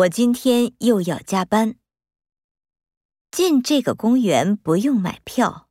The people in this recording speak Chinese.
我今天又要加班。进这个公园不用买票。